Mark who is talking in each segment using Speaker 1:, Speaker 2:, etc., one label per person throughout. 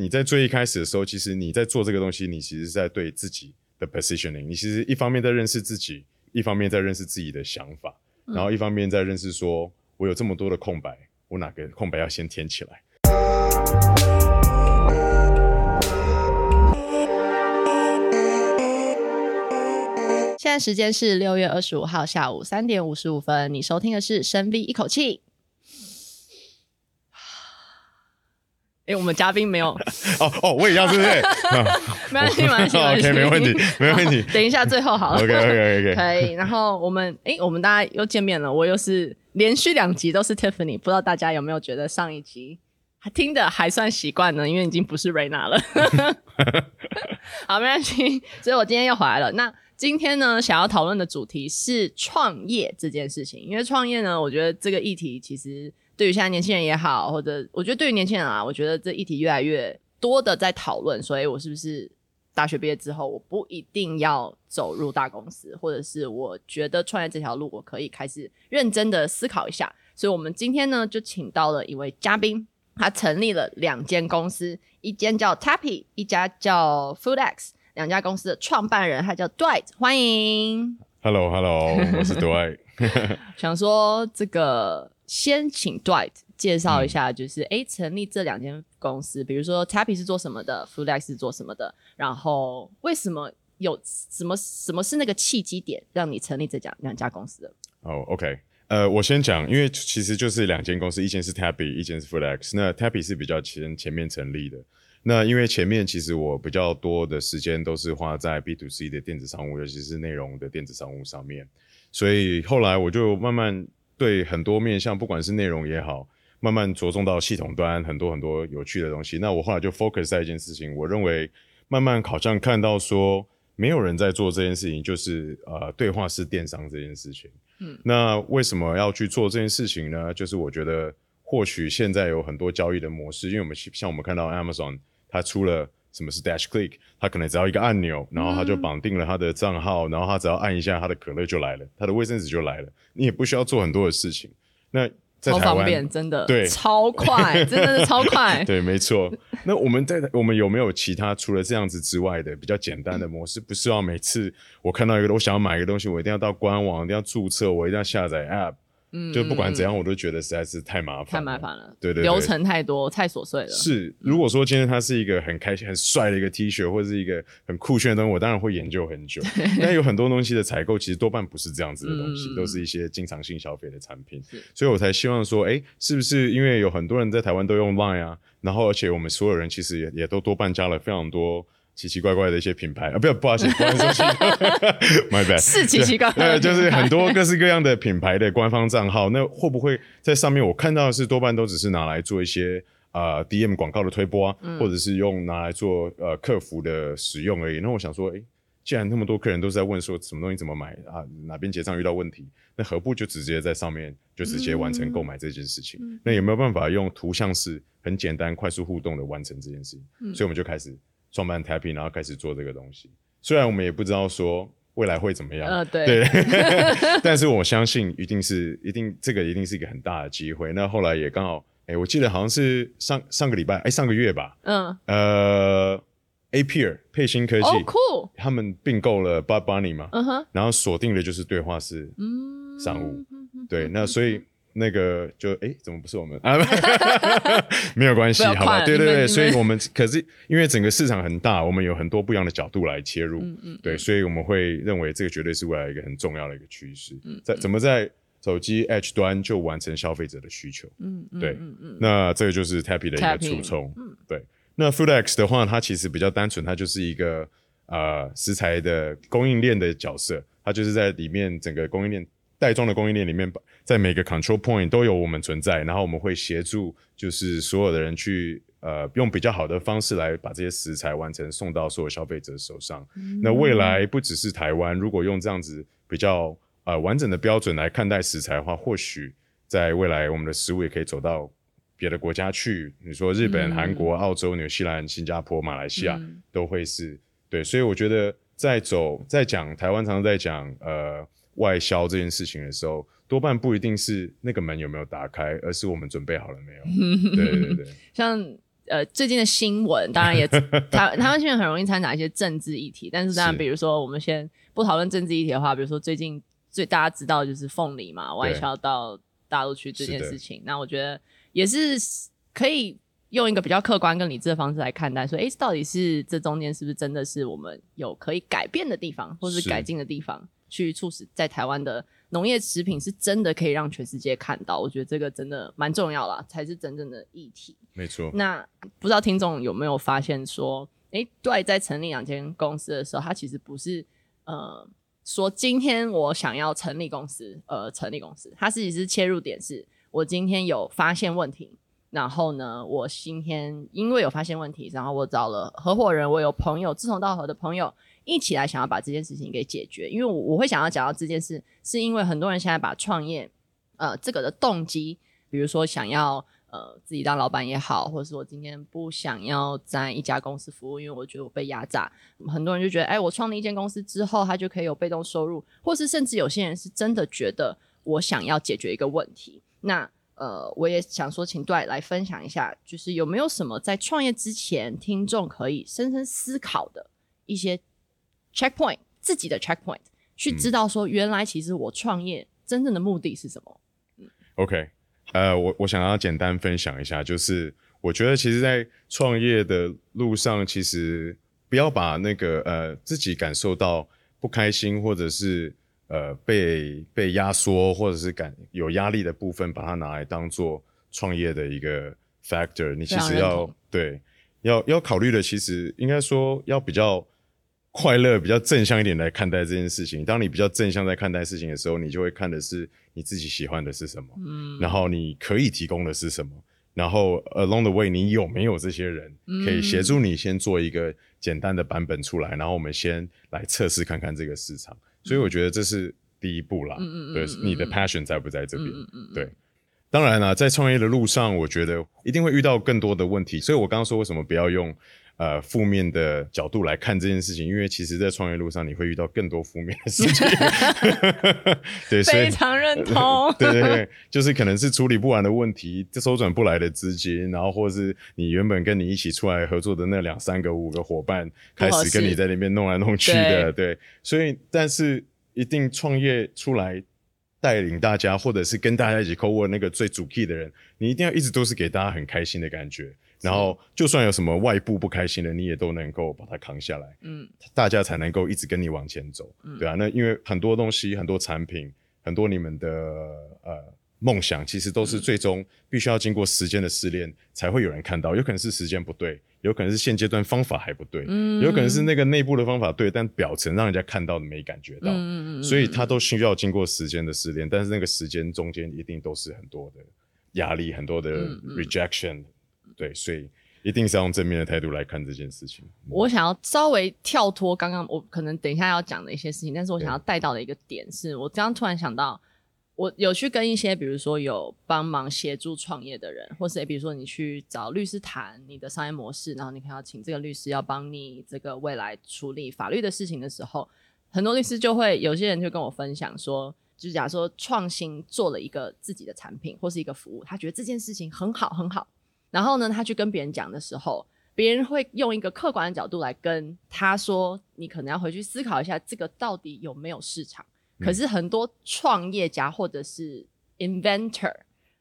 Speaker 1: 你在最一开始的时候，其实你在做这个东西，你其实是在对自己的 positioning。你其实一方面在认识自己，一方面在认识自己的想法，嗯、然后一方面在认识说，我有这么多的空白，我哪个空白要先填起来。
Speaker 2: 现在时间是六月二十五号下午三点五十五分，你收听的是深 V 一口气。哎，我们嘉宾没有
Speaker 1: 哦哦，我也要，是不是？
Speaker 2: 没关系，没关系
Speaker 1: ，OK，没问题，没问题。
Speaker 2: 等一下，最后好了
Speaker 1: ，OK，OK，OK，
Speaker 2: 可以。然后我们，哎，我们大家又见面了。我又是连续两集都是 Tiffany，不知道大家有没有觉得上一集还听的还算习惯呢？因为已经不是 Raina 了。好，没关系。所以我今天又回来了。那今天呢，想要讨论的主题是创业这件事情。因为创业呢，我觉得这个议题其实。对于现在年轻人也好，或者我觉得对于年轻人啊，我觉得这议题越来越多的在讨论，所以我是不是大学毕业之后，我不一定要走入大公司，或者是我觉得创业这条路，我可以开始认真的思考一下。所以，我们今天呢，就请到了一位嘉宾，他成立了两间公司，一间叫 Tappy，一家叫 FoodX，两家公司的创办人他叫 Dwight，欢迎。
Speaker 1: Hello，Hello，hello, 我是 Dwight。
Speaker 2: 想说这个。先请 Dwight 介绍一下，就是哎、嗯，成立这两间公司，比如说 Tappy 是做什么的，FoodX 是做什么的，然后为什么有什么什么是那个契机点让你成立这家两家公司的？
Speaker 1: 哦、oh,，OK，呃，我先讲，因为其实就是两间公司，一间是 Tappy，一间是 FoodX。那 Tappy 是比较前前面成立的，那因为前面其实我比较多的时间都是花在 B to C 的电子商务，尤其是内容的电子商务上面，所以后来我就慢慢。对很多面向，不管是内容也好，慢慢着重到系统端很多很多有趣的东西。那我后来就 focus 在一件事情，我认为慢慢好像看到说，没有人在做这件事情，就是呃对话式电商这件事情。嗯，那为什么要去做这件事情呢？就是我觉得或许现在有很多交易的模式，因为我们像我们看到 Amazon 它出了。什么是 Dash Click？他可能只要一个按钮，然后他就绑定了他的账号，嗯、然后他只要按一下，他的可乐就来了，他的卫生纸就来了，你也不需要做很多的事情。那在台湾
Speaker 2: 超方便，真的
Speaker 1: 对，
Speaker 2: 超快，真的是超快。
Speaker 1: 对，没错。那我们在我们有没有其他除了这样子之外的比较简单的模式？不是要每次我看到一个我想要买一个东西，我一定要到官网，一定要注册，我一定要下载 App。嗯，就不管怎样，我都觉得实在是太麻烦，
Speaker 2: 太麻烦了。
Speaker 1: 对，对对，
Speaker 2: 流程太多，太琐碎了。
Speaker 1: 是，如果说今天它是一个很开心、很帅的一个 T 恤，或者是一个很酷炫的东西，我当然会研究很久。但有很多东西的采购，其实多半不是这样子的东西，嗯、都是一些经常性消费的产品。所以我才希望说，哎，是不是因为有很多人在台湾都用 Line 啊？然后而且我们所有人其实也也都多半加了非常多。奇奇怪怪的一些品牌啊，不要，不好意思，不好意思，My bad，
Speaker 2: 是奇奇怪怪，
Speaker 1: 对，就是很多各式各样的品牌的官方账号，那会不会在上面我看到的是多半都只是拿来做一些呃 DM 广告的推播啊，嗯、或者是用拿来做呃客服的使用而已。那我想说，诶、欸，既然那么多客人都在问说什么东西怎么买啊，哪边结账遇到问题，那何不就直接在上面就直接完成购买这件事情？嗯、那有没有办法用图像式很简单、快速互动的完成这件事情？嗯、所以我们就开始。创办 Tappy，然后开始做这个东西。虽然我们也不知道说未来会怎么样，
Speaker 2: 呃，对，
Speaker 1: 对 但是我相信一定是一定这个一定是一个很大的机会。那后来也刚好，哎，我记得好像是上上个礼拜，哎，上个月吧，嗯，呃，Appear 配星科技，他们并购了 Bunny 嘛，嗯哼，然后锁定的就是对话式商务，嗯，对，那所以。那个就哎，怎么不是我们啊？没有关系，好吧？对对对，所以我们可是因为整个市场很大，我们有很多不一样的角度来切入，嗯嗯，对，所以我们会认为这个绝对是未来一个很重要的一个趋势。嗯，在怎么在手机 Edge 端就完成消费者的需求？嗯嗯，对，嗯嗯，那这个就是 Tappy 的一个初衷。嗯，对。那 FoodX 的话，它其实比较单纯，它就是一个呃食材的供应链的角色，它就是在里面整个供应链。袋装的供应链里面，在每个 control point 都有我们存在，然后我们会协助，就是所有的人去呃用比较好的方式来把这些食材完成送到所有消费者手上。嗯、那未来不只是台湾，如果用这样子比较呃完整的标准来看待食材的话，或许在未来我们的食物也可以走到别的国家去。你说日本、韩、嗯、国、澳洲、纽西兰、新加坡、马来西亚、嗯、都会是对，所以我觉得在走在讲台湾，常常在讲呃。外销这件事情的时候，多半不一定是那个门有没有打开，而是我们准备好了没有。对对对，
Speaker 2: 像呃最近的新闻，当然也台台湾新闻很容易掺杂一些政治议题，但是当然比如说我们先不讨论政治议题的话，比如说最近最大家知道就是凤梨嘛外销到大陆去这件事情，那我觉得也是可以。用一个比较客观跟理智的方式来看待，说，诶，到底是这中间是不是真的是我们有可以改变的地方，或是。改进的地方，去促使在台湾的农业食品是真的可以让全世界看到？我觉得这个真的蛮重要啦，才是真正的议题。
Speaker 1: 没错。
Speaker 2: 那不知道听众有没有发现说，诶，对，在成立两间公司的时候，他其实不是呃说今天我想要成立公司，呃，成立公司，他自己是切入点是，我今天有发现问题。然后呢，我今天因为有发现问题，然后我找了合伙人，我有朋友志同道合的朋友一起来想要把这件事情给解决。因为我我会想要讲到这件事，是因为很多人现在把创业，呃，这个的动机，比如说想要呃自己当老板也好，或者是我今天不想要在一家公司服务，因为我觉得我被压榨。很多人就觉得，哎，我创立一间公司之后，他就可以有被动收入，或是甚至有些人是真的觉得我想要解决一个问题，那。呃，我也想说，请 Dwight 来分享一下，就是有没有什么在创业之前，听众可以深深思考的一些 checkpoint，自己的 checkpoint，去知道说，原来其实我创业真正的目的是什么？嗯
Speaker 1: ，OK，呃，我我想要简单分享一下，就是我觉得其实，在创业的路上，其实不要把那个呃自己感受到不开心，或者是。呃，被被压缩或者是感有压力的部分，把它拿来当做创业的一个 factor，你其实要对要要考虑的，其实应该说要比较快乐、比较正向一点来看待这件事情。当你比较正向在看待事情的时候，你就会看的是你自己喜欢的是什么，嗯，然后你可以提供的是什么，然后 along the way 你有没有这些人可以协助你先做一个简单的版本出来，然后我们先来测试看看这个市场。所以我觉得这是第一步啦，嗯嗯，对，你的 passion 在不在这边？嗯嗯，对。当然啦，在创业的路上，我觉得一定会遇到更多的问题。所以我刚刚说为什么不要用呃负面的角度来看这件事情，因为其实，在创业路上你会遇到更多负面的事情。
Speaker 2: 非常认同。
Speaker 1: 对对对，就是可能是处理不完的问题，周转不来的资金，然后或者是你原本跟你一起出来合作的那两三个五个伙伴，开始跟你在那边弄来弄去的，对，对。所以，但是一定创业出来。带领大家，或者是跟大家一起 co-work 那个最主 key 的人，你一定要一直都是给大家很开心的感觉。然后，就算有什么外部不开心的，你也都能够把它扛下来。嗯，大家才能够一直跟你往前走。嗯，对啊。那因为很多东西、很多产品、很多你们的呃。梦想其实都是最终必须要经过时间的试炼，才会有人看到。有可能是时间不对，有可能是现阶段方法还不对，嗯，有可能是那个内部的方法对，但表层让人家看到的没感觉到，嗯嗯，所以它都需要经过时间的试炼。但是那个时间中间一定都是很多的压力，很多的 rejection，嗯，对，所以一定是要用正面的态度来看这件事情。
Speaker 2: 我想要稍微跳脱刚刚我可能等一下要讲的一些事情，但是我想要带到的一个点是我刚刚突然想到。我有去跟一些，比如说有帮忙协助创业的人，或是比如说你去找律师谈你的商业模式，然后你可能要请这个律师要帮你这个未来处理法律的事情的时候，很多律师就会有些人就跟我分享说，就是假如说创新做了一个自己的产品或是一个服务，他觉得这件事情很好很好，然后呢，他去跟别人讲的时候，别人会用一个客观的角度来跟他说，你可能要回去思考一下，这个到底有没有市场。可是很多创业家或者是 inventor，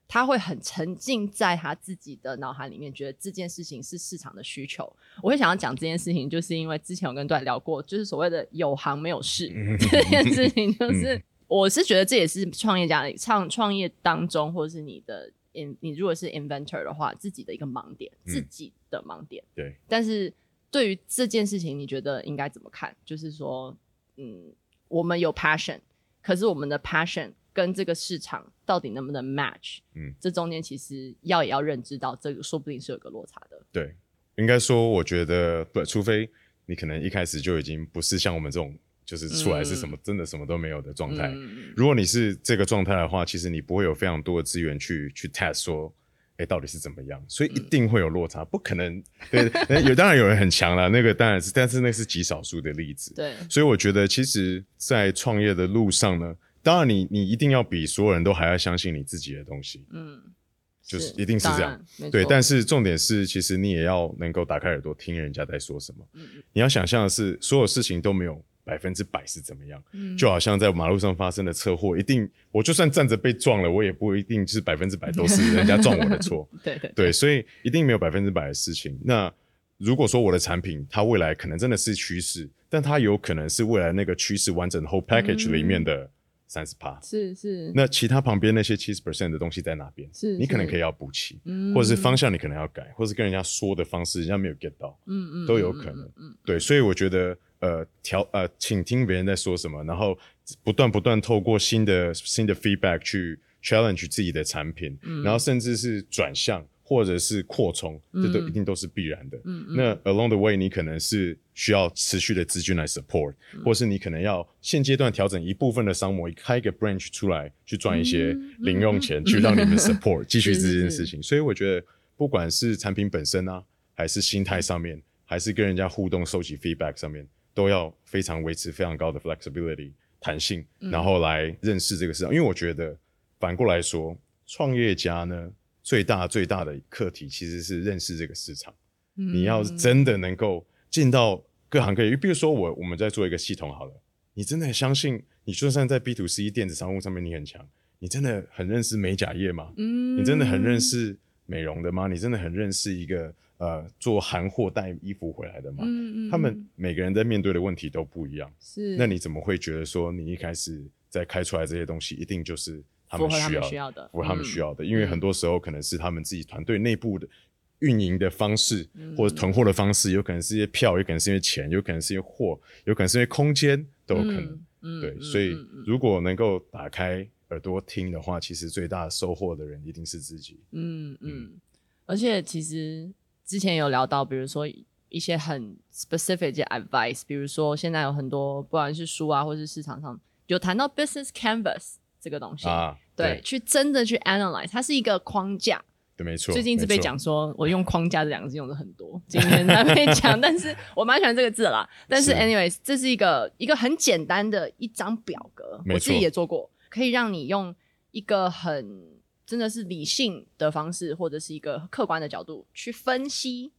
Speaker 2: 他会很沉浸在他自己的脑海里面，觉得这件事情是市场的需求。我会想要讲这件事情，就是因为之前我跟 Dwight 聊过，就是所谓的有行没有市这件事情，就是我是觉得这也是创业家的创创业当中，或者是你的 in 你如果是 inventor 的话，自己的一个盲点，自己的盲点。对。但是对于这件事情，你觉得应该怎么看？就是说，嗯，我们有 passion。可是我们的 passion 跟这个市场到底能不能 match？嗯，这中间其实要也要认知到，这个说不定是有个落差的。
Speaker 1: 对，应该说，我觉得不，除非你可能一开始就已经不是像我们这种，就是出来是什么、嗯、真的什么都没有的状态。嗯、如果你是这个状态的话，其实你不会有非常多的资源去去 test 说。欸、到底是怎么样？所以一定会有落差，嗯、不可能。对，有当然有人很强了，那个当然是，但是那是极少数的例子。对，所以我觉得，其实，在创业的路上呢，当然你你一定要比所有人都还要相信你自己的东西。嗯，就是一定是这样。对，但是重点是，其实你也要能够打开耳朵听人家在说什么。嗯嗯。你要想象的是，所有事情都没有百分之百是怎么样。嗯。就好像在马路上发生的车祸，一定我就算站着被撞了，我也不一定是百分之百都是 人家撞我的错。
Speaker 2: 对对
Speaker 1: 对，所以一定没有百分之百的事情。那如果说我的产品它未来可能真的是趋势，但它有可能是未来那个趋势完整 whole package 里面的。三十趴
Speaker 2: 是是，
Speaker 1: 那其他旁边那些七十 percent 的东西在哪边？是，你可能可以要补齐，嗯，或者是方向你可能要改，或是跟人家说的方式人家没有 get 到，嗯嗯，都有可能，嗯，嗯对，所以我觉得呃调呃，请听别人在说什么，然后不断不断透过新的新的 feedback 去 challenge 自己的产品，嗯，然后甚至是转向。或者是扩充，这都一定都是必然的。嗯，那 along the way，你可能是需要持续的资金来 support，嗯，或是你可能要现阶段调整一部分的商模，开一个 branch 出来，去赚一些零用钱，嗯，去让你们 support 继续这件事情。所以我觉得，不管是产品本身啊，还是心态上面，还是跟人家互动、收集 feedback 上面，都要非常维持非常高的 flexibility 弹性，嗯，然后来认识这个市场。因为我觉得反过来说，创业家呢。最大最大的课题其实是认识这个市场。嗯、你要真的能够进到各行各业，比如说我我们在做一个系统好了，你真的很相信，你就算在 B to C 电子商务上面你很强，你真的很认识美甲业吗？嗯，你真的很认识美容的吗？你真的很认识一个呃做韩货带衣服回来的嘛？嗯嗯，他们每个人在面对的问题都不一样。是，那你怎么会觉得说你一开始在开出来这些东西一定就是？他们需要的，符合他们需要的，因为很多时候可能是他们自己团队内部的运营的方式，或者囤货的方式，有可能是一些票，有可能是因为钱，有可能是因为货，有可能是因为空间，都有可能。对，所以如果能够打开耳朵听的话，其实最大的收获的人一定是自己。嗯
Speaker 2: 嗯，而且其实之前有聊到，比如说一些很 specific 的 advice，比如说现在有很多不管是书啊，或是市场上有谈到 business canvas。这个东西啊，对，对，去真的去 analyze，它是一个框架，
Speaker 1: 对，没错。
Speaker 2: 最近一直被讲说，我用框架这两个字用的很多，今天在被讲，但是我蛮喜欢这个字啦。但是，anyways，这是一个一个很简单的一张表格，我自己也做过，可以让你用一个很真的是理性的方式，或者是一个客观的角度去分析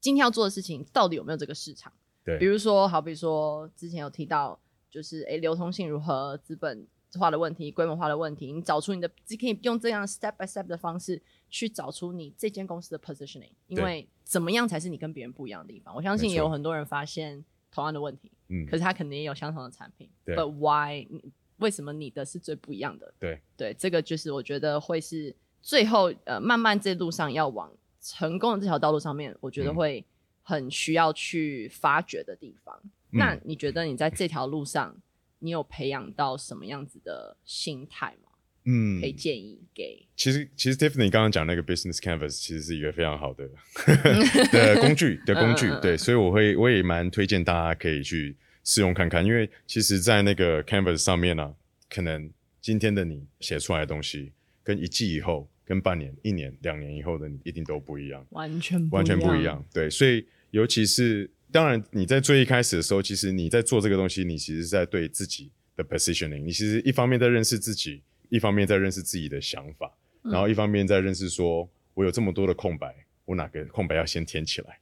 Speaker 2: 今天要做的事情到底有没有这个市场。对，比如说，好比说之前有提到，就是诶，流通性如何，资本。化的问题，规模化的问题，你找出你的，只可以用这样 step by step 的方式去找出你这间公司的 positioning，因为怎么样才是你跟别人不一样的地方？我相信也有很多人发现同样的问题，嗯，可是他肯定也有相同的产品，对，but why？为什么你的是最不一样的？对，对，这个就是我觉得会是最后呃，慢慢这路上要往成功的这条道路上面，我觉得会很需要去发掘的地方。嗯、那你觉得你在这条路上？你有培养到什么样子的心态吗？嗯，可以建议给。
Speaker 1: 其实，其实 Tiffany 刚刚讲那个 Business Canvas 其实是一个非常好的 的工具的工具，对，所以我会我也蛮推荐大家可以去试用看看，因为其实，在那个 Canvas 上面呢、啊，可能今天的你写出来的东西，跟一季以后、跟半年、一年、两年以后的你一定都不一样，
Speaker 2: 完全
Speaker 1: 完全不一样。对，所以尤其是。当然，你在最一开始的时候，其实你在做这个东西，你其实是在对自己的 positioning。你其实一方面在认识自己，一方面在认识自己的想法，嗯、然后一方面在认识说，我有这么多的空白，我哪个空白要先填起来？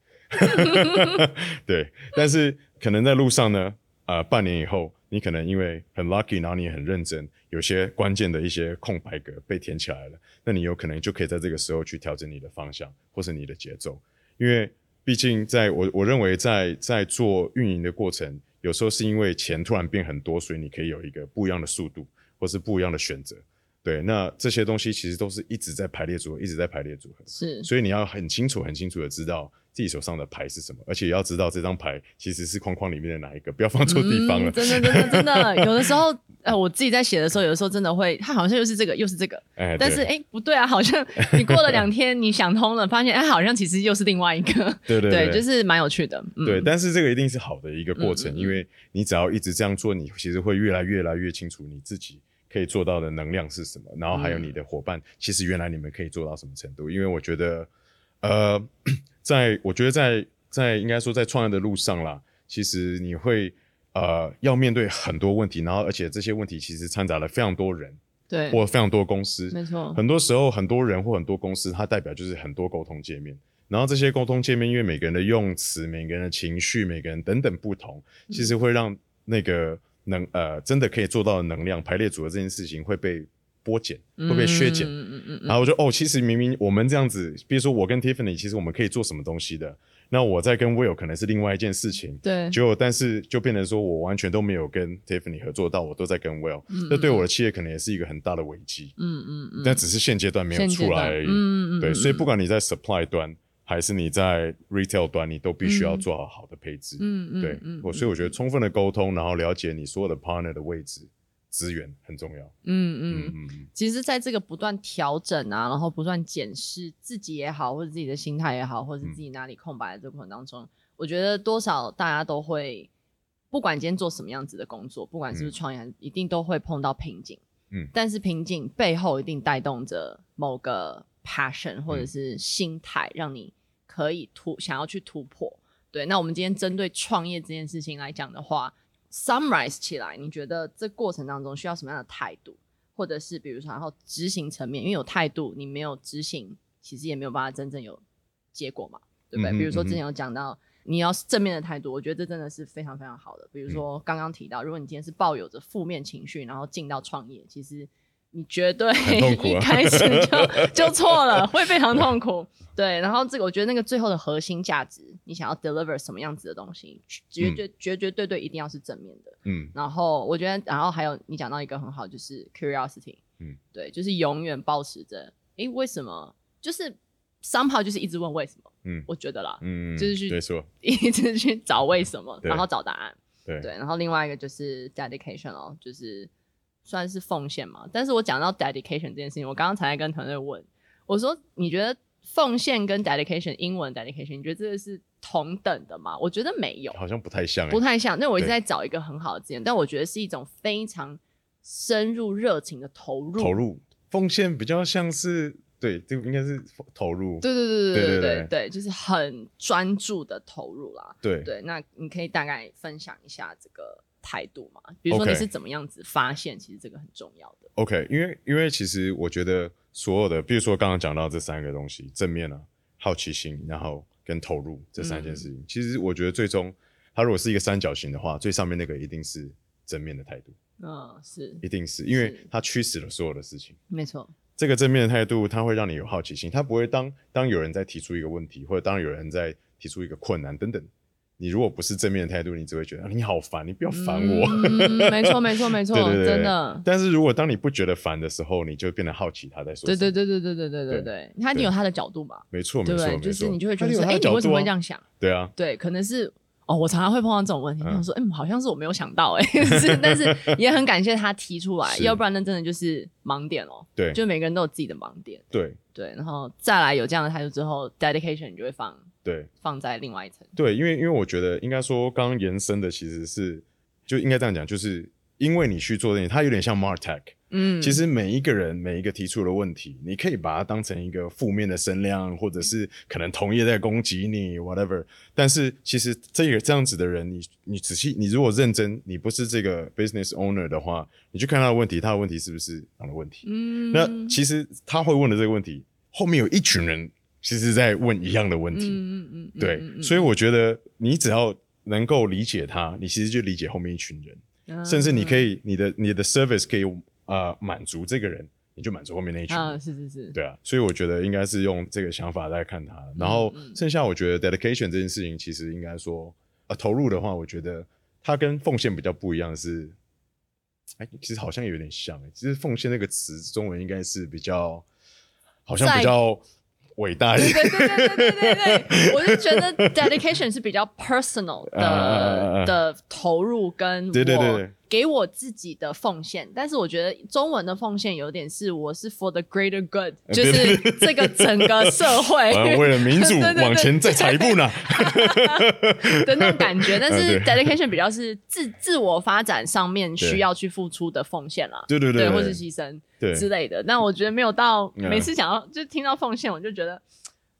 Speaker 1: 对。但是可能在路上呢，呃，半年以后，你可能因为很 lucky，然后你很认真，有些关键的一些空白格被填起来了，那你有可能就可以在这个时候去调整你的方向或是你的节奏，因为。毕竟在，我我认为，在在做运营的过程，有时候是因为钱突然变很多，所以你可以有一个不一样的速度，或是不一样的选择。对，那这些东西其实都是一直在排列组合，一直在排列组合。是，所以你要很清楚、很清楚的知道自己手上的牌是什么，而且要知道这张牌其实是框框里面的哪一个，不要放错地方了。嗯、真的，真的，真的，有的时候，呃，我自己在写的时候，有的时候真的会，它好像又是这个，又是这个。哎，但是，哎，不对啊，好像你过了两天，你想通了，发现，哎，好像其实又是另外一个。对对 对，对，就是蛮有趣的。嗯、对，但是这个一定是好的一个过程，嗯、因为你只要一直这样做，你其实会越来越来越清楚你自己。可以做到的能量是什么？然后还有你的伙伴，嗯、其实原来你们可以做到什么程度？因为我觉得，呃，在我觉得在在应该说在创业的路上啦，其实你会呃要面对很多问题，然后而且这些问题其实掺杂了非常多人
Speaker 2: 对，
Speaker 1: 或非常多公司，
Speaker 2: 没错。
Speaker 1: 很多时候，很多人或很多公司，它代表就是很多沟通界面。然后这些沟通界面，因为每个人的用词、每个人的情绪、每个人等等不同，其实会让那个能呃真的可以做到的能量排列组合这件事情会被剥减，会被削减。嗯嗯嗯。然后我就哦，其实明明我们这样子，比如说我跟 Tiffany，其实我们可以做什么东西的。那我在跟 Will 可能是另外一件事情，
Speaker 2: 对，
Speaker 1: 结果但是就变成说我完全都没有跟 Tiffany 合作到，我都在跟 Will，这、嗯、对我的企业可能也是一个很大的危机，嗯嗯嗯，但只是现阶段没有出来而已，嗯嗯对，所以不管你在 supply 端还是你在 retail 端，你都必须要做好好的配置，嗯嗯，对，我所以我觉得充分的沟通，然后了解你所有的 partner 的位置。资源很重要。嗯
Speaker 2: 嗯嗯，其实，在这个不断调整啊，然后不断检视自己也好，或者自己的心态也好，或者是自己哪里空白的这个过程当中，嗯、我觉得多少大家都会，不管今天做什么样子的工作，不管是不是创业，嗯、一定都会碰到瓶颈。嗯，但是瓶颈背后一定带动着某个 passion 或者是心态，让你可以突想要去突破。对，那我们今天针对创业这件事情来讲的话。Summarize 起来，你觉得这过程当中需要什么样的态度，或者是比如说，然后执行层面，因为有态度，你没有执行，其实也没有办法真正有结果嘛，对不对？嗯、哼比如说之前有讲到，你要正面的态度，我觉得这真的是非常非常好的。比如说刚刚提到，如果你今天是抱有着负面情绪，然后进到创业，其实。你绝对 一开始就 就错了，会非常痛苦。对，然后这个我觉得那个最后的核心价值，你想要 deliver 什么样子的东西，绝绝绝绝对对一定要是正面的。嗯，然后我觉得，然后还有你讲到一个很好，就是 curiosity。嗯，对，就是永远保持着，诶，为什么？就是 somehow 就是一直问为什么。嗯，我觉得啦，嗯，就是去一直去找为什么，然后找答案。对，对，然后另外一个就是 dedication 哦，就是。算是奉献嘛，但是我讲到 dedication 这件事情，我刚刚才在跟团队问，我说你觉得奉献跟 dedication 英文 dedication，你觉得这个是同等的吗？我觉得没有，
Speaker 1: 好像不太像，
Speaker 2: 不太像。那我一直在找一个很好的字眼，但我觉得是一种非常深入热情的投入。
Speaker 1: 投入奉献比较像是对，这个应该是投入。
Speaker 2: 对对对对对对对，对，对，就是很专注的投入啦。对对，那你可以大概分享一下这个。态度嘛，比如说你是怎么样子发现，其实这个很重要的。
Speaker 1: OK，因为因为其实我觉得所有的，比如说刚刚讲到这三个东西，正面啊、好奇心，然后跟投入这三件事情，嗯、其实我觉得最终它如果是一个三角形的话，最上面那个一定是正面的态度。
Speaker 2: 嗯、哦，是，
Speaker 1: 一定是因为它驱使了所有的事情。
Speaker 2: 没错，
Speaker 1: 这个正面的态度，它会让你有好奇心，它不会当当有人在提出一个问题，或者当有人在提出一个困难等等。你如果不是正面的态度，你只会觉得你好烦，你不要烦我。
Speaker 2: 嗯、没错，没错，没 错，对对对，真的。
Speaker 1: 但是如果当你不觉得烦的时候，你就变得好奇他在说什么。
Speaker 2: 对对对对对对对对对，他你有他的角度嘛？
Speaker 1: 没错，没错，
Speaker 2: 就是你就会觉得，哎，你为什么会这样想？
Speaker 1: 对啊，
Speaker 2: 对，可能是哦，我常常会碰到这种问题，他说，哎，好像是我没有想到，哎，是，但是也很感谢他提出来，要不然那真的就是盲点哦。对，就每个人都有自己的盲点。对对，然后再来有这样的态度之后，dedication 你就会放。对，放在另外一层。
Speaker 1: 对，因为因为我觉得应该说，刚刚延伸的其实是，就应该这样讲，就是因为你去做这些，它有点像 MarTech。嗯，其实每一个人每一个提出的问题，你可以把它当成一个负面的声量，或者是可能同业在攻击你，whatever。但是其实这个这样子的人，你你仔细，你如果认真，你不是这个 business owner 的话，你去看他的问题，他的问题是不是他的问题？嗯，那其实他会问的这个问题，后面有一群人。其实在问一样的问题，嗯嗯嗯，对，所以我觉得你只要能够理解他，你其实就理解后面一群人，甚至你可以你的你的 service 可以啊满足这个人，你就满足后面那一群人，啊，是是是，对啊，所以我觉得应该是用这个想法来看他，然后剩下我觉得 dedication 这件事情其实应该说啊投入的话，我觉得它跟奉献比较不一样是，哎，其实好像有点像，其实奉献那个词中文应该是比较，好像比较。伟大一点，对对对对对对对，我就觉得 dedication 是比较 personal 的的投入，跟我给我自己的奉献。但是我觉得中文的奉献有点是我是 for the greater good，就是这个整个社会 为了民主 往前再踩一步呢
Speaker 2: 的那种感觉。但是 dedication 比较是自自我发展上面需要去付出的奉献啦，对对对，或是牺牲。之类的，但我觉得没有到每次讲到、嗯、就听到奉献，我就觉得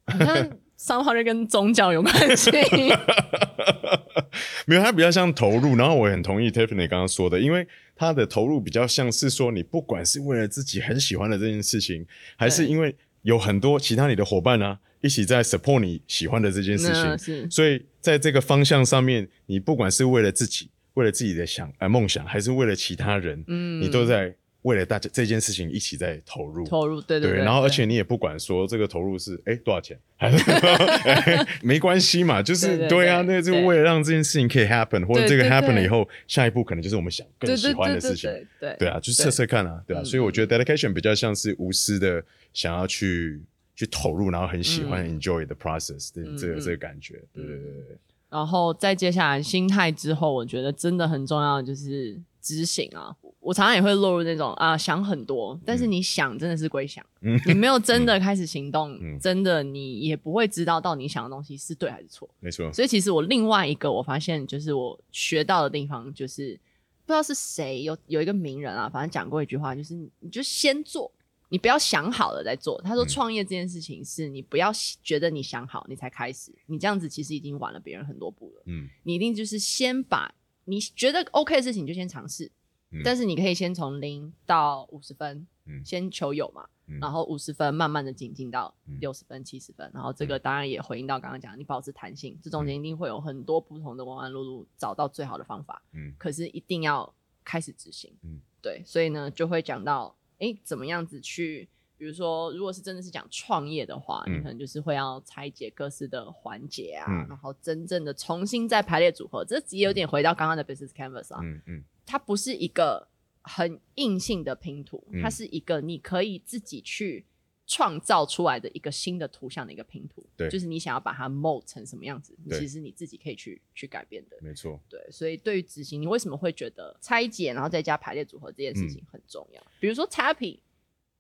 Speaker 2: 好像三号就跟宗教有关系，
Speaker 1: 没有，它比较像投入。然后我也很同意 Tiffany 刚刚说的，因为他的投入比较像是说，你不管是为了自己很喜欢的这件事情，还是因为有很多其他你的伙伴呢、啊，一起在 support 你喜欢的这件事情。所以在这个方向上面，你不管是为了自己，为了自己的想呃梦想，还是为了其他人，嗯，你都在。为了大家这件事情一起在投入，
Speaker 2: 投入对对对，
Speaker 1: 对，然后而且你也不管说这个投入是哎多少钱，还是？哎 没关系嘛，就是对，对，对，对啊，那就是为了让这件事情可以 happen，或者这个 happen 了以后，下一步可能就是我们想更喜欢的事情，对对，对，对，对啊，就是测测看啊，对啊，所以我觉得 dedication 比较像是无私的想要去去投入，然后很喜欢 enjoy the process 的这个这个感觉，对对对对。
Speaker 2: 然后再接下来心态之后，我觉得真的很重要的就是执行啊。我常常也会落入那种啊，想很多，但是你想真的是归想，嗯，你没有真的开始行动，嗯，真的你也不会知道到你想的东西是对还是错。
Speaker 1: 没错。
Speaker 2: 所以其实我另外一个我发现就是我学到的地方就是不知道是谁有有一个名人啊，反正讲过一句话，就是你就先做，你不要想好了再做。他说创业这件事情是你不要觉得你想好你才开始，你这样子其实已经晚了别人很多步了。嗯，你一定就是先把你觉得 OK 的事情你就先尝试。但是你可以先从零到五十分，嗯，先求有嘛，嗯、然后五十分慢慢的精进到六十分、七十分，然后这个当然也回应到刚刚讲，你保持弹性，嗯，这中间一定会有很多不同的弯弯路路，找到最好的方法，嗯，可是一定要开始执行，嗯，对，所以呢就会讲到，哎，怎么样子去，比如说如果是真的是讲创业的话，嗯，你可能就是会要拆解各式的环节啊，嗯，然后真正的重新再排列组合，这也有点回到刚刚的 business canvas 啊，嗯嗯。它不是一个很硬性的拼图，嗯，它是一个你可以自己去创造出来的一个新的图像的一个拼图。对，就是你想要把它 mold 成什么样子，其实你自己可以去去改变的。没错。对，所以对于执行，你为什么会觉得拆解然后再加排列组合这件事情很重要？嗯，比如说 Tappy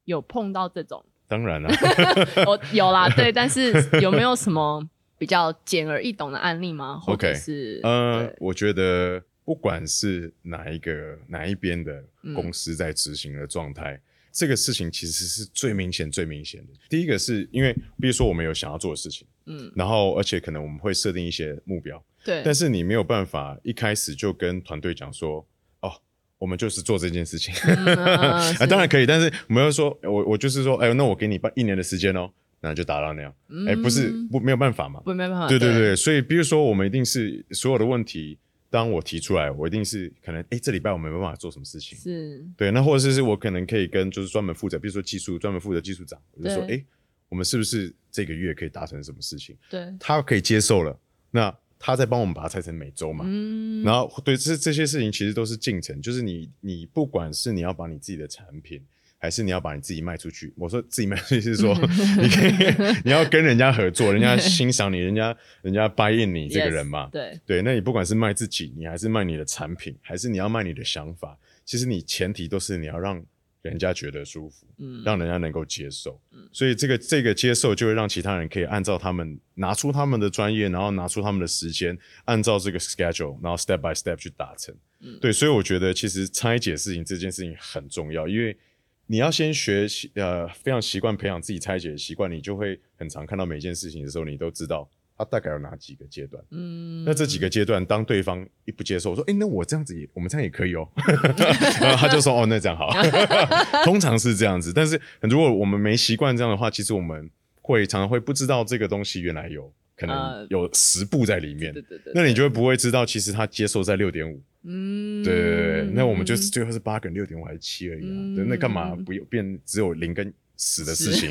Speaker 2: 有碰到这种？当然了，我有啦。对，但是有没有什么比较简而易懂的案例吗？或者是.呃，
Speaker 1: 我觉得。不管是哪一个哪一边的公司在执行的状态，嗯，这个事情其实是最明显、最明显的。第一个是因为，比如说我们有想要做的事情，嗯，然后而且可能我们会设定一些目标，对，但是你没有办法一开始就跟团队讲说，哦，我们就是做这件事情，嗯 啊，啊，当然可以，但是我们要说，我我就是说，哎呦，那我给你半一年的时间哦，那就达到那样，哎，嗯，不是不没有办法嘛，
Speaker 2: 不没办法，
Speaker 1: 对对对，对，所以比如说我们一定是所有的问题。当我提出来，我一定是可能，哎，这礼拜我没办法做什么事情，是。对，那或者是是我可能可以跟就是专门负责，比如说技术专门负责技术长，我就说，哎，我们是不是这个月可以达成什么事情？对，他可以接受了，那他再帮我们把它拆成每周嘛，嗯，然后对，这这些事情其实都是进程，就是你你不管是你要把你自己的产品。还是你要把你自己卖出去？我说自己卖出去是说，你可以你要跟人家合作，人家欣赏你，人家人家 buy in 你这个人嘛。Yes, 对对，那你不管是卖自己，你还是卖你的产品，还是你要卖你的想法，其实你前提都是你要让人家觉得舒服，嗯，让人家能够接受。嗯，所以这个这个接受就会让其他人可以按照他们拿出他们的专业，然后拿出他们的时间，按照这个 schedule，然后 step by step 去达成。嗯，对，所以我觉得其实拆解事情这件事情很重要，因为。你要先学习，呃，非常习惯培养自己拆解的习惯，你就会很常看到每件事情的时候，你都知道它大概有哪几个阶段。嗯，那这几个阶段，当对方一不接受，我说，诶、欸，那我这样子也，我们这样也可以哦。然后他就说，哦，那这样好。通常是这样子，但是如果我们没习惯这样的话，其实我们会常常会不知道这个东西原来有。可能有十步在里面，uh, 对对对，那你就会不会知道，其实他接受在六点五，嗯，对对对，那我们就是最后是八跟六点五还是七而已啊？那干嘛不变只有零跟十的事情？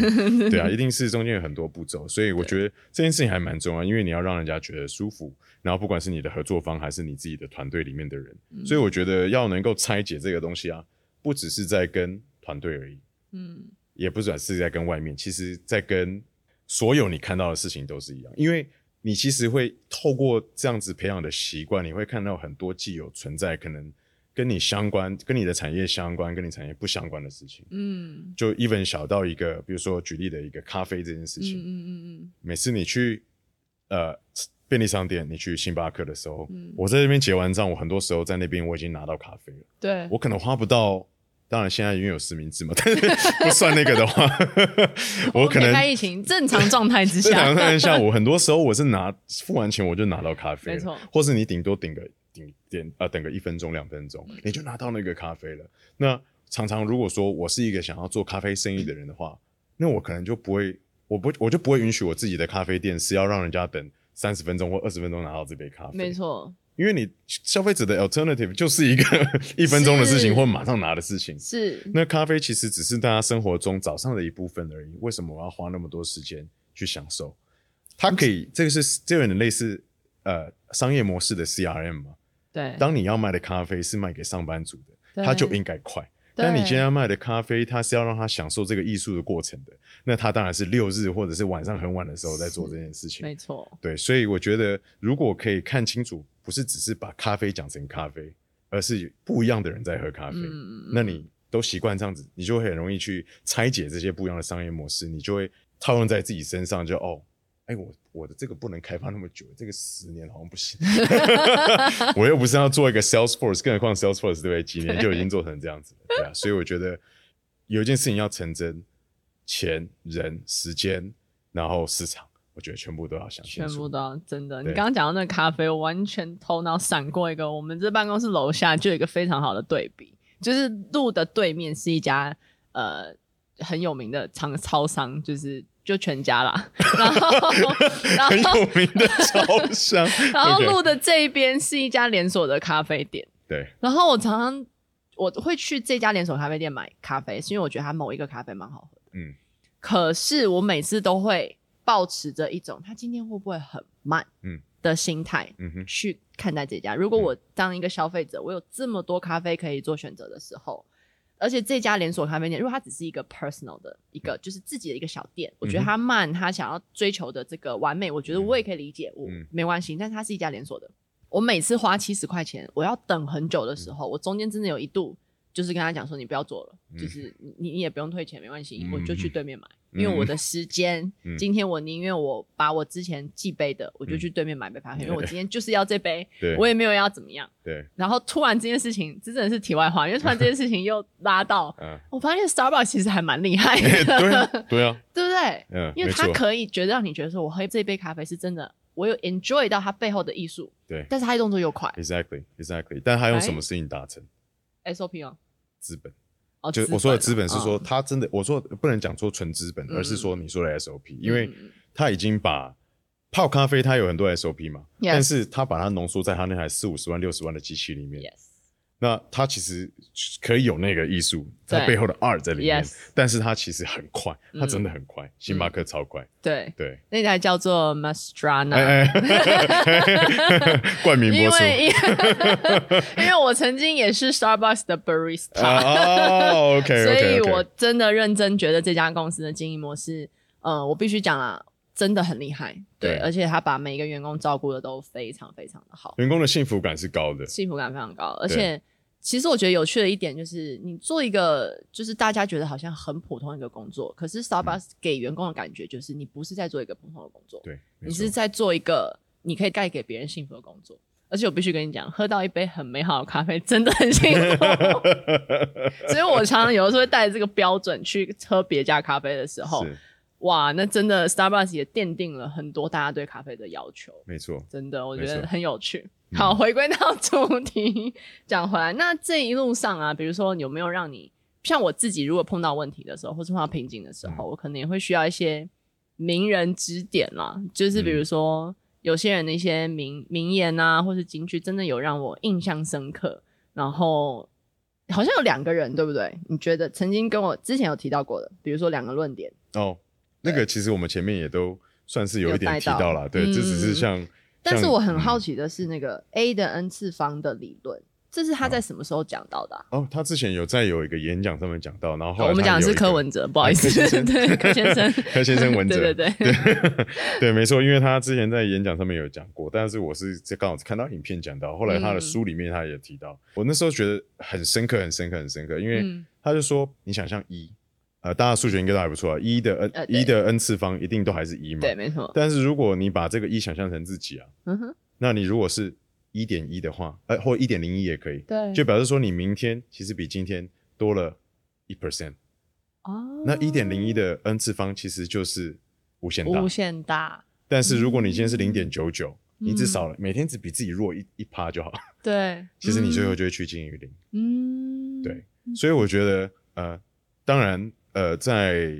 Speaker 1: 对啊，一定是中间有很多步骤，所以我觉得这件事情还蛮重要，因为你要让人家觉得舒服，然后不管是你的合作方还是你自己的团队里面的人，嗯，所以我觉得要能够拆解这个东西啊，不只是在跟团队而已，嗯，也不只是在跟外面，其实在跟。所有你看到的事情都是一样，因为你其实会透过这样子培养的习惯，你会看到很多既有存在可能跟你相关、跟你的产业相关、跟你产业不相关的事情。嗯，就 even 小到一个，比如说举例的一个咖啡这件事情。嗯嗯嗯嗯。每次你去呃便利商店，你去星巴克的时候，嗯，我在这边结完账，我很多时候在那边我已经拿到咖啡了。对，我可能花不到当然现在因为有实名制嘛，但是不算那个的话，我可能
Speaker 2: 在疫情正常状态之下，正
Speaker 1: 常状态下，我很多时候我是拿付完钱我就拿到咖啡，没错，或是你顶多顶个顶点啊，等个一分钟两分钟，你就拿到那个咖啡了。那常常如果说我是一个想要做咖啡生意的人的话，那我可能就不会，我不我就不会允许我自己的咖啡店是要让人家等三十分钟或二十分钟拿到这杯咖啡，
Speaker 2: 没错。
Speaker 1: 因为你消费者的 alternative 就是一个 一分钟的事情，或马上拿的事情。
Speaker 2: 是。
Speaker 1: 那咖啡其实只是大家生活中早上的一部分而已。为什么我要花那么多时间去享受？它可以，这个是这有点类似呃商业模式的 CRM 嘛？
Speaker 2: 对。
Speaker 1: 当你要卖的咖啡是卖给上班族的，它就应该快。但你今天要卖的咖啡，它是要让他享受这个艺术的过程的，那他当然是六日或者是晚上很晚的时候在做这件事情。
Speaker 2: 没错。
Speaker 1: 对，所以我觉得如果可以看清楚。不是只是把咖啡讲成咖啡，而是不一样的人在喝咖啡。嗯、那你都习惯这样子，你就会很容易去拆解这些不一样的商业模式，你就会套用在自己身上就。就哦，哎、欸，我我的这个不能开发那么久，这个十年好像不行。我又不是要做一个 Salesforce，更何况 Salesforce 对不对？几年就已经做成这样子了，对啊。所以我觉得有一件事情要成真，钱、人、时间，然后市场。我觉得全部都要想
Speaker 2: 全部都要真的。你刚刚讲到那个咖啡，我完全头脑闪过一个，我们这办公室楼下就有一个非常好的对比，就是路的对面是一家呃很有名的超超商，就是就全家啦。然后，然后
Speaker 1: 很有名的超商，
Speaker 2: 然后路的这一边是一家连锁的咖啡店。
Speaker 1: 对。
Speaker 2: 然后我常常我会去这家连锁咖啡店买咖啡，是因为我觉得它某一个咖啡蛮好喝的。嗯。可是我每次都会。抱持着一种他今天会不会很慢嗯的心态，去看待这家。如果我当一个消费者，我有这么多咖啡可以做选择的时候，而且这家连锁咖啡店，如果它只是一个 personal 的一个，就是自己的一个小店，我觉得它慢，他想要追求的这个完美，我觉得我也可以理解，我没关系。但是它是一家连锁的，我每次花七十块钱，我要等很久的时候，我中间真的有一度就是跟他讲说，你不要做了，就是你你也不用退钱，没关系，我就去对面买。因为我的时间，嗯、今天我宁愿我把我之前寄杯的，嗯、我就去对面买杯咖啡，嗯、因为我今天就是要这杯，我也没有要怎么样。对。然后突然这件事情，这真的是题外话，因为突然这件事情又拉到，嗯、我发现 Starbucks 其实还蛮厉害 的。欸、对啊，对啊，对不对？嗯，因为它可以觉得让你觉得说，我喝这杯咖啡是真的，我有 enjoy 到它背后的艺术。对。但是它的动作又快。Exactly，Exactly。但他用什么事情达成？SOP 哦。
Speaker 1: 资本。就我说的资本是说，他真的，我说不能讲说纯资本，而是说你说的 SOP，因为他已经把泡咖啡，他有很多 SOP 嘛，但是他把它浓缩在他那台四五十万、六十万的机器里面。那他其实可以有那个艺术在背后的 art 在里面，但是他其实很快，他真的很快，星巴克超快。对对，那台叫做 Mastrana，冠名播出。因为因为我曾经也是 Starbucks 的 barista，哦，OK，所以我真的认真觉得这家公司的经营模式，嗯，我必须讲啊，真的很厉害。对，而且他把每一个员工照顾的都非常非常的好，员工的幸福感是高的，幸福感非常高，而且。其实我觉得有趣的一点就是，你做一个就是大家觉得好像很普通的一个工作，可是 Starbucks 给员工的感觉就是你不是在做一个普通的工作，对，你是在做一个你可以带给别人幸福的工作。而且我必须跟你讲，喝到一杯很美好的咖啡真的很幸福。所以我常常有的时候会带着这个标准去喝别家咖啡的时候，哇，那真的 Starbucks 也奠定了很多大家对咖啡的要求。没错，真的我觉得很有趣。好，回归到 主题，讲回来，那这一路上啊，比如说有没有让你像我自己，如果碰到问题的时候，或是碰到瓶颈的时候，嗯、我可能也会需要一些名人指点啦。就是比如说、嗯、有些人的一些名名言啊，或是金句，真的有让我印象深刻。然后好像有两个人，对不对？你觉得曾经跟我之前有提到过的，比如说两个论点哦，那个其实我们前面也都算是有一点提到了，对，这、嗯、只是像。但是我很好奇的是，那个 A 的 N 次方的理论，这是他在什么时候讲到的？哦，他之前有在有一个演讲上面讲到，然后后来我们讲的是柯文哲，不好意思，对，柯先生，柯先生文哲，对对对，对，没错，因为他之前在演讲上面有讲过，但是我是刚好看到影片讲到，后来他的书里面他也提到，我那时候觉得很深刻，很深刻，很深刻，因为他就说，你想象一。呃，大家数学应该都还不错啊，一的 n 一、呃、的 n 次方一定都还是一嘛？对，没错。但是如果你把这个一想象成自己啊，嗯哼，那你如果是一点一的话，呃，或一点零一也可以，对，就表示说你明天其实比今天多了一 percent。
Speaker 2: 哦，
Speaker 1: 那一点零一的 n 次方其实就是无限大。
Speaker 2: 无限大。
Speaker 1: 但是如果你今天是零点九九，你只少了、嗯、每天只比自己弱一一趴就好。对，其实你最后就会趋近于零。嗯，对。所以我觉得，呃，当然，呃，在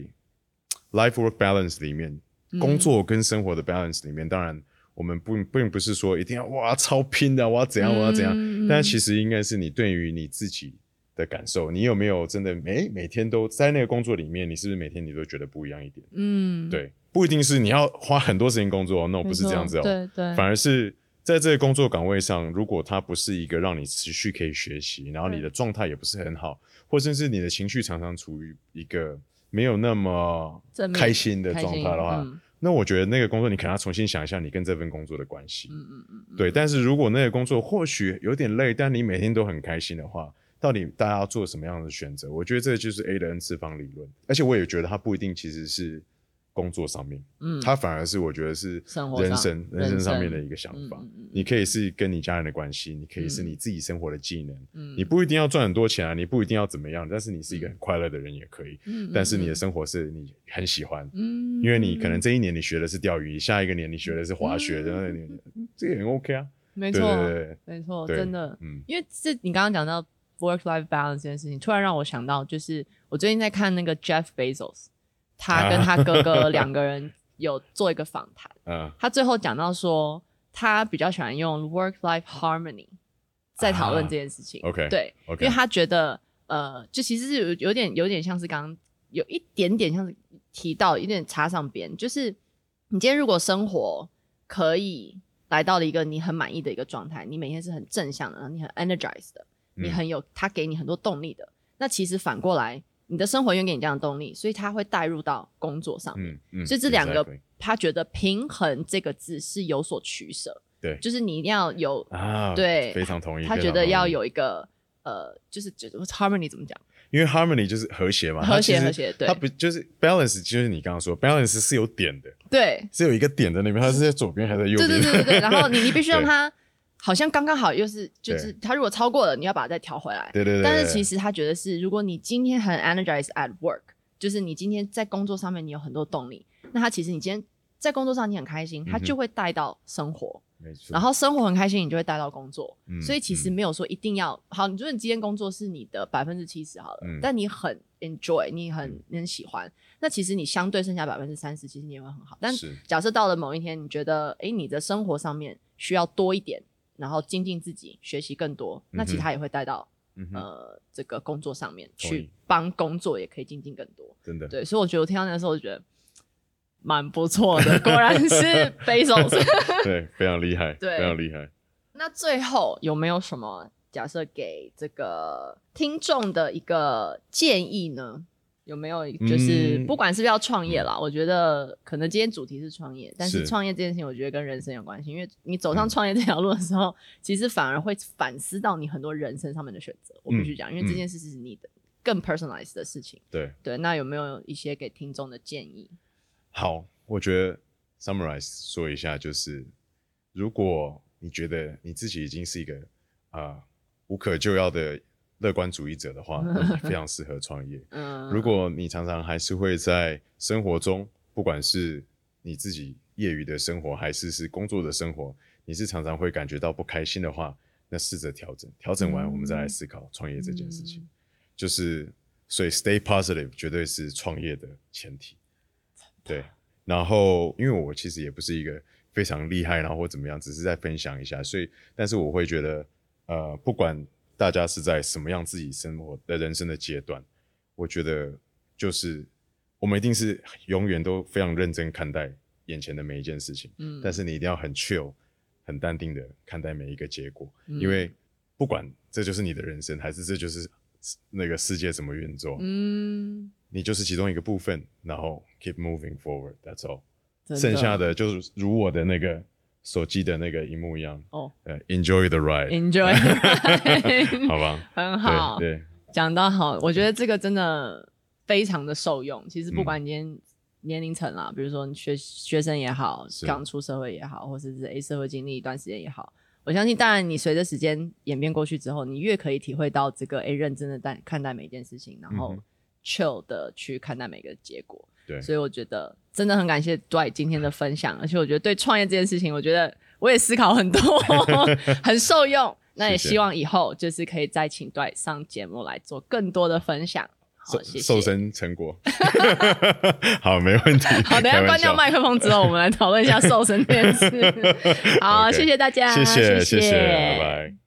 Speaker 1: life work balance 里面，工作跟生活的 balance 里面，嗯、当然我们不并不是说一定要哇超拼的，我要怎样我要怎样。嗯、但其实应该是你对于你自己的感受，你有没有真的每每天都在那个工作里面，你是不是每天你都觉得不一样一点？嗯，对。不一定是你要花很多时间工作，那我不是这样子哦。对对，反而是在这个工作岗位上，如果它不是一个让你持续可以学习，然后你的状态也不是很好，或甚至你的情绪常常处于一个没有那么开心的状态的话，嗯、那我觉得那个工作你可能要重新想一下你跟这份工作的关系。嗯嗯嗯。对，但是如果那个工作或许有点累，但你每天都很开心的话，到底大家要做什么样的选择？我觉得这就是 A 的 N 次方理论，而且我也觉得它不一定其实是。工作上面，嗯，它反而是我觉得是人生人生。上面的一个想法。你可以是跟你家人的关系，你可以是你自己生活的技能，嗯，你不一定要赚很多钱啊，你不一定要怎么样，但是你是一个很快乐的人也可以，嗯，但是你的生活是你很喜欢，嗯，因为你可能这一年你学的是钓鱼，下一个年你学的是滑雪，然后你这个很 OK 啊，没错，没错，真的，嗯，因为这你刚刚讲到 work life balance 这件事情，突然让我想到，就是我最近在看那个 Jeff Bezos。他跟他哥哥两个人有做一个访谈，嗯，他最后讲到说，他比较喜欢用 work-life harmony 在讨论这件事情。OK，对，OK，因为他觉得，呃，就其实是有有点有点像是刚刚有一点点像是提到，有点插上边，就是你今天如果生活可以来到了一个你很满意的一个状态，你每天是很正向的，你很 energized 的，你很有他给你很多动力的，那其实反过来。你的生活愿给你这样的动力，所以他会带入到工作上面。嗯嗯、所以这两个.他觉得平衡这个字是有所取舍。对，就是你一定要有啊，对，非常同意。他觉得要有一个呃，就是觉得 harmony 怎么讲？因为 harmony 就是和谐嘛，和谐和谐。对，它不就是 balance？就是你刚刚说 balance 是有点的，对，是有一个点在那边，它是在左边还是在右边？对对对对对。然后你你必须让 它。好像刚刚好，又是就是他如果超过了，你要把它再调回来。对对对。但是其实他觉得是，如果你今天很 energized at work，就是你今天在工作上面你有很多动力，那他其实你今天在工作上你很开心，他就会带到生活。没错。然后生活很开心，你就会带到工作。嗯。所以其实没有说一定要好，你觉得你今天工作是你的百分之七十好了，但你很 enjoy，你很你很喜欢，那其实你相对剩下百分之三十，其实你也会很好。但假设到了某一天，你觉得诶，你的生活上面需要多一点。然后精进自己，学习更多，那其他也会带到、嗯、呃这个工作上面去帮工作，也可以精进更多。真的，对，所以我觉得我听到那个时候，我觉得蛮不错的，果然是 Bezos，对，非常厉害，对，非常厉害。那最后有没有什么假设给这个听众的一个建议呢？有没有就是不管是不是要创业啦，嗯、我觉得可能今天主题是创业，但是创业这件事情我觉得跟人生有关系，因为你走上创业这条路的时候，嗯、其实反而会反思到你很多人生上面的选择。我必须讲，因为这件事是你的更 personalized 的事情。对对，那有没有一些给听众的建议？好，我觉得 summarize 说一下，就是如果你觉得你自己已经是一个啊、呃、无可救药的。乐观主义者的话，非常适合创业。嗯如果你常常还是会在生活中，不管是你自己业余的生活，还是是工作的生活，你是常常会感觉到不开心的话，那试着调整，调整完我们再来思考创业这件事情。就是，所以 stay positive 绝对是创业的前提。对，然后因为我其实也不是一个非常厉害，然后或怎么样，只是在分享一下。所以，但是我会觉得，呃，不管。大家是在什么样自己生活的人生的阶段？我觉得就是我们一定是永远都非常认真看待眼前的每一件事情，嗯，但是你一定要很 chill、很淡定的看待每一个结果，嗯，因为不管这就是你的人生，还是这就是那个世界怎么运作，嗯，你就是其中一个部分，然后 keep moving forward，that's all，剩下的就是如我的那个。手机的那个荧幕一样。哦，呃，Enjoy the ride，Enjoy，好吧，很好，对，讲到好，我觉得这个真的非常的受用。其实不管你今天年龄层啦，比如说你学学生也好，刚出社会也好，或者是诶社会经历一段时间也好，
Speaker 2: 我相信，当然你随着时间演变过去之后，你越可以体会到这个哎，认真的待看待每一件事情，然后 chill 的去看待每个结果。
Speaker 1: 对，
Speaker 2: 所以我觉得真的很感谢 Dwight 今天的分享，而且我觉得对创业这件事情，我觉得我也思考很多，很受用。那也希望以后就是可以再请 Dwight 上节目来做更多的分享。好，谢谢。
Speaker 1: 瘦身成果，好，没问题。
Speaker 2: 好，等下关掉麦克风之后，我们来讨论一下瘦身这件事。好，谢谢大家，
Speaker 1: 谢谢，谢谢，拜拜。